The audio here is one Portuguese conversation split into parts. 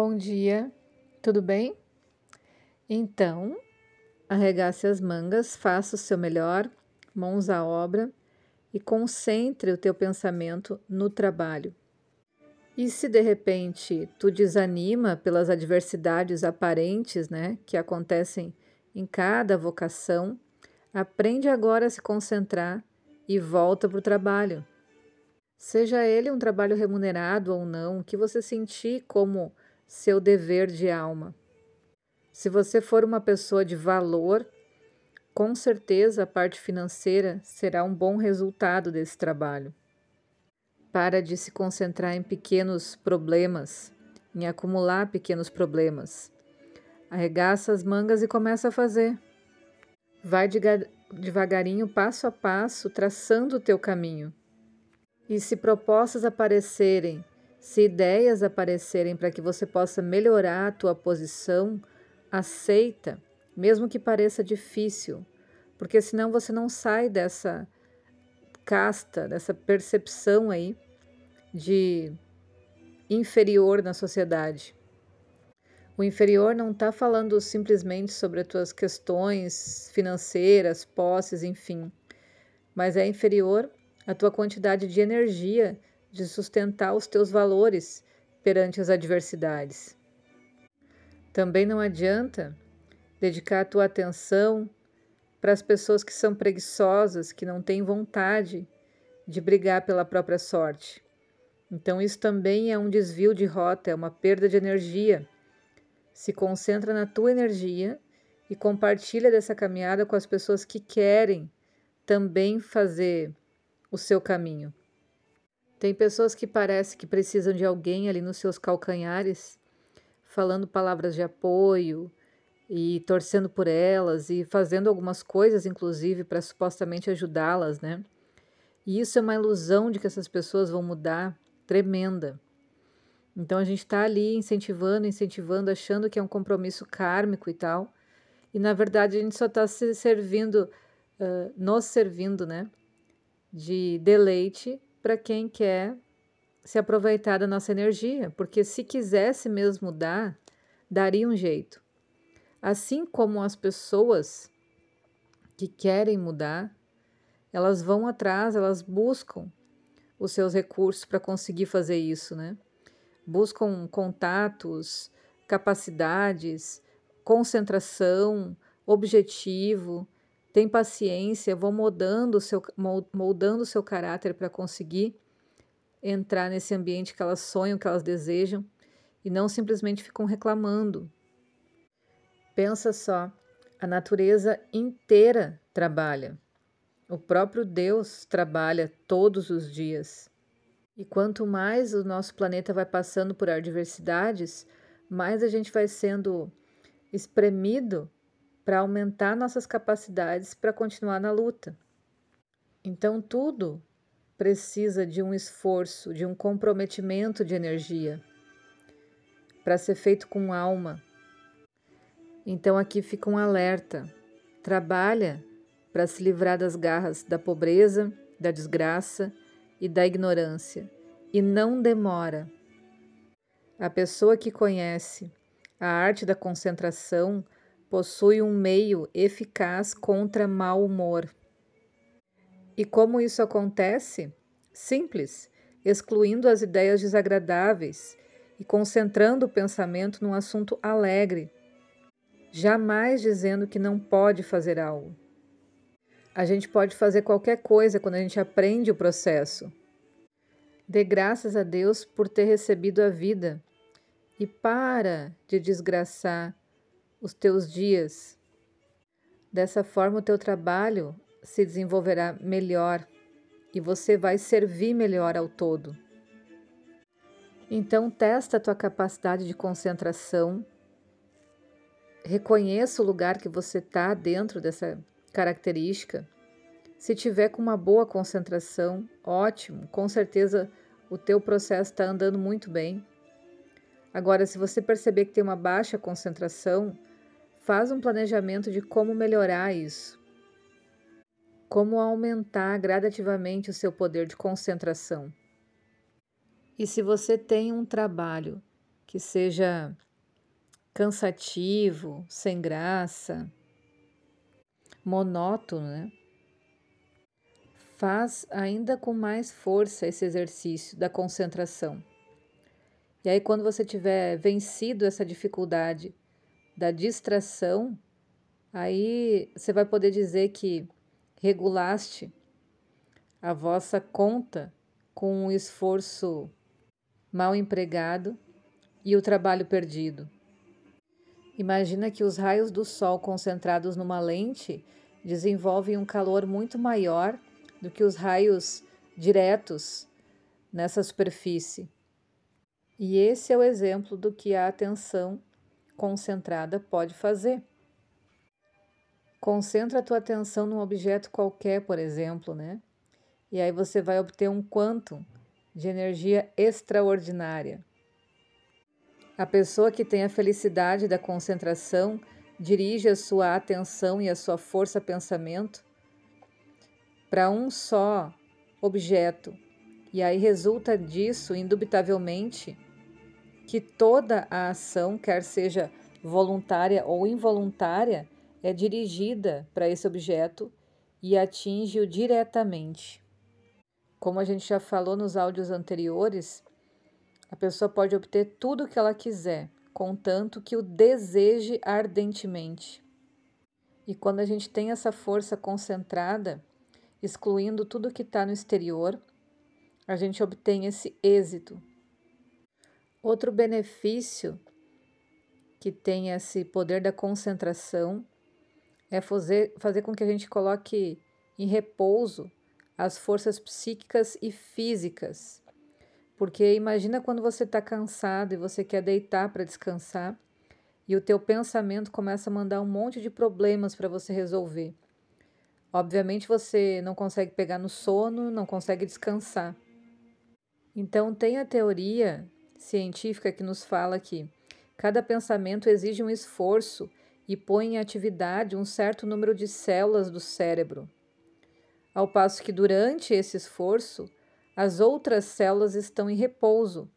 Bom dia, tudo bem? Então, arregace as mangas, faça o seu melhor, mãos à obra e concentre o teu pensamento no trabalho. E se de repente tu desanima pelas adversidades aparentes, né, que acontecem em cada vocação, aprende agora a se concentrar e volta para o trabalho. Seja ele um trabalho remunerado ou não, que você sentir como seu dever de alma. Se você for uma pessoa de valor, com certeza a parte financeira será um bom resultado desse trabalho. Para de se concentrar em pequenos problemas, em acumular pequenos problemas. Arregaça as mangas e começa a fazer. Vai devagarinho, passo a passo, traçando o teu caminho. E se propostas aparecerem se ideias aparecerem para que você possa melhorar a tua posição, aceita, mesmo que pareça difícil, porque senão você não sai dessa casta, dessa percepção aí de inferior na sociedade. O inferior não está falando simplesmente sobre as tuas questões financeiras, posses, enfim, mas é inferior a tua quantidade de energia de sustentar os teus valores perante as adversidades. Também não adianta dedicar a tua atenção para as pessoas que são preguiçosas, que não têm vontade de brigar pela própria sorte. Então, isso também é um desvio de rota, é uma perda de energia. Se concentra na tua energia e compartilha dessa caminhada com as pessoas que querem também fazer o seu caminho. Tem pessoas que parece que precisam de alguém ali nos seus calcanhares, falando palavras de apoio e torcendo por elas e fazendo algumas coisas, inclusive, para supostamente ajudá-las, né? E isso é uma ilusão de que essas pessoas vão mudar tremenda. Então a gente está ali incentivando, incentivando, achando que é um compromisso kármico e tal. E na verdade a gente só está se servindo, uh, nos servindo, né? De deleite para quem quer se aproveitar da nossa energia, porque se quisesse mesmo dar, daria um jeito. Assim como as pessoas que querem mudar, elas vão atrás, elas buscam os seus recursos para conseguir fazer isso, né? Buscam contatos, capacidades, concentração, objetivo, tem paciência, vão moldando o seu, moldando seu caráter para conseguir entrar nesse ambiente que elas sonham, que elas desejam, e não simplesmente ficam reclamando. Pensa só, a natureza inteira trabalha. O próprio Deus trabalha todos os dias. E quanto mais o nosso planeta vai passando por adversidades, mais a gente vai sendo espremido para aumentar nossas capacidades para continuar na luta. Então, tudo precisa de um esforço, de um comprometimento de energia para ser feito com alma. Então, aqui fica um alerta: trabalha para se livrar das garras da pobreza, da desgraça e da ignorância, e não demora. A pessoa que conhece a arte da concentração possui um meio eficaz contra mau humor. E como isso acontece? Simples, excluindo as ideias desagradáveis e concentrando o pensamento num assunto alegre, jamais dizendo que não pode fazer algo. A gente pode fazer qualquer coisa quando a gente aprende o processo. Dê graças a Deus por ter recebido a vida e para de desgraçar os teus dias. Dessa forma, o teu trabalho se desenvolverá melhor e você vai servir melhor ao todo. Então, testa a tua capacidade de concentração, reconheça o lugar que você está dentro dessa característica. Se tiver com uma boa concentração, ótimo, com certeza o teu processo está andando muito bem. Agora, se você perceber que tem uma baixa concentração, Faz um planejamento de como melhorar isso. Como aumentar gradativamente o seu poder de concentração. E se você tem um trabalho que seja cansativo, sem graça, monótono, né? Faz ainda com mais força esse exercício da concentração. E aí, quando você tiver vencido essa dificuldade da distração, aí você vai poder dizer que regulaste a vossa conta com o esforço mal empregado e o trabalho perdido. Imagina que os raios do sol concentrados numa lente desenvolvem um calor muito maior do que os raios diretos nessa superfície. E esse é o exemplo do que a atenção concentrada pode fazer. Concentra a tua atenção num objeto qualquer, por exemplo, né? E aí você vai obter um quantum de energia extraordinária. A pessoa que tem a felicidade da concentração dirige a sua atenção e a sua força pensamento para um só objeto. E aí resulta disso, indubitavelmente, que toda a ação, quer seja voluntária ou involuntária, é dirigida para esse objeto e atinge-o diretamente. Como a gente já falou nos áudios anteriores, a pessoa pode obter tudo o que ela quiser, contanto que o deseje ardentemente. E quando a gente tem essa força concentrada, excluindo tudo que está no exterior, a gente obtém esse êxito. Outro benefício que tem esse poder da concentração é fazer, fazer com que a gente coloque em repouso as forças psíquicas e físicas. Porque imagina quando você está cansado e você quer deitar para descansar e o teu pensamento começa a mandar um monte de problemas para você resolver. Obviamente você não consegue pegar no sono, não consegue descansar. Então tem a teoria científica que nos fala que cada pensamento exige um esforço e põe em atividade um certo número de células do cérebro. Ao passo que durante esse esforço, as outras células estão em repouso.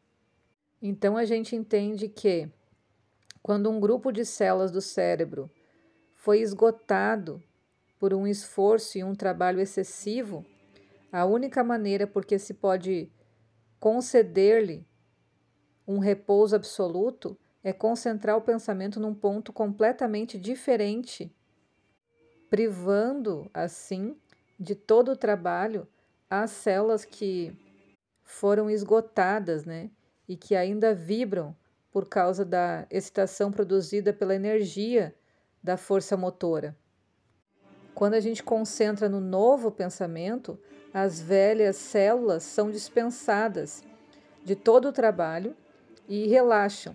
Então a gente entende que quando um grupo de células do cérebro foi esgotado por um esforço e um trabalho excessivo, a única maneira porque se pode conceder-lhe um repouso absoluto é concentrar o pensamento num ponto completamente diferente, privando, assim, de todo o trabalho as células que foram esgotadas, né? E que ainda vibram por causa da excitação produzida pela energia da força motora. Quando a gente concentra no novo pensamento, as velhas células são dispensadas de todo o trabalho e relaxam,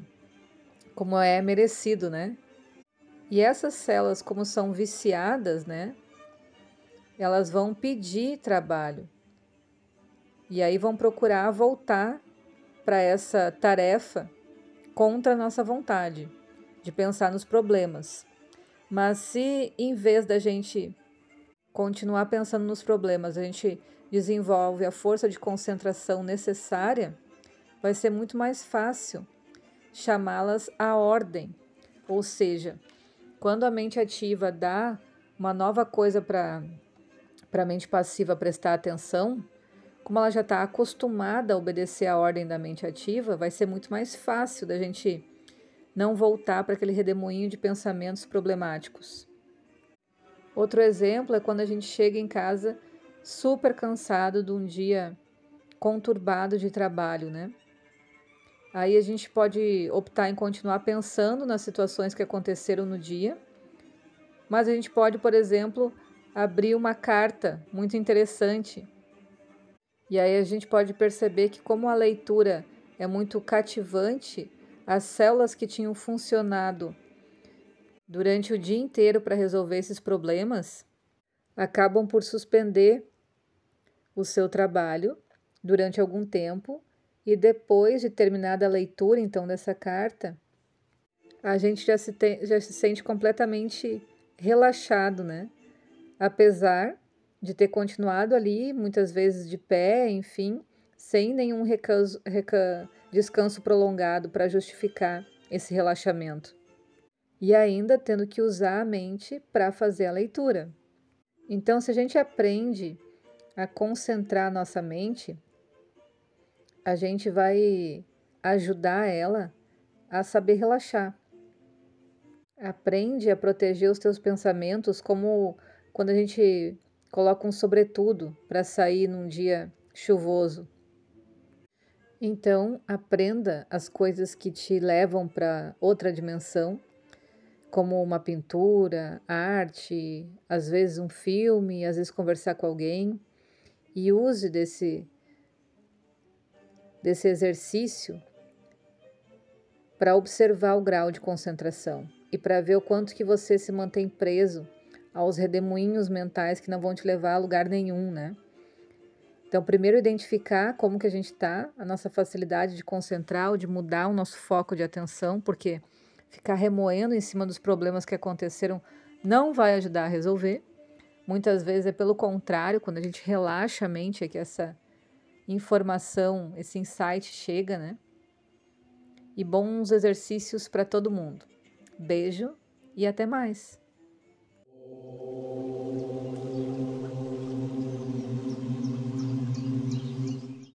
como é merecido, né? E essas células, como são viciadas, né? Elas vão pedir trabalho. E aí vão procurar voltar para essa tarefa contra a nossa vontade, de pensar nos problemas. Mas se em vez da gente continuar pensando nos problemas, a gente desenvolve a força de concentração necessária, vai ser muito mais fácil chamá-las à ordem. Ou seja, quando a mente ativa dá uma nova coisa para a mente passiva prestar atenção, como ela já está acostumada a obedecer a ordem da mente ativa, vai ser muito mais fácil da gente não voltar para aquele redemoinho de pensamentos problemáticos. Outro exemplo é quando a gente chega em casa super cansado de um dia conturbado de trabalho, né? Aí a gente pode optar em continuar pensando nas situações que aconteceram no dia, mas a gente pode, por exemplo, abrir uma carta muito interessante. E aí a gente pode perceber que como a leitura é muito cativante, as células que tinham funcionado durante o dia inteiro para resolver esses problemas acabam por suspender o seu trabalho durante algum tempo e depois de terminada a leitura então dessa carta, a gente já se, tem, já se sente completamente relaxado, né? Apesar de ter continuado ali, muitas vezes de pé, enfim, sem nenhum reca, descanso prolongado para justificar esse relaxamento. E ainda tendo que usar a mente para fazer a leitura. Então, se a gente aprende a concentrar nossa mente, a gente vai ajudar ela a saber relaxar. Aprende a proteger os teus pensamentos, como quando a gente coloca um sobretudo para sair num dia chuvoso. Então, aprenda as coisas que te levam para outra dimensão, como uma pintura, arte, às vezes um filme, às vezes conversar com alguém, e use desse desse exercício para observar o grau de concentração e para ver o quanto que você se mantém preso aos redemoinhos mentais que não vão te levar a lugar nenhum, né? Então, primeiro identificar como que a gente está, a nossa facilidade de concentrar ou de mudar o nosso foco de atenção, porque ficar remoendo em cima dos problemas que aconteceram não vai ajudar a resolver. Muitas vezes é pelo contrário, quando a gente relaxa a mente é que essa informação, esse insight chega, né? E bons exercícios para todo mundo. Beijo e até mais!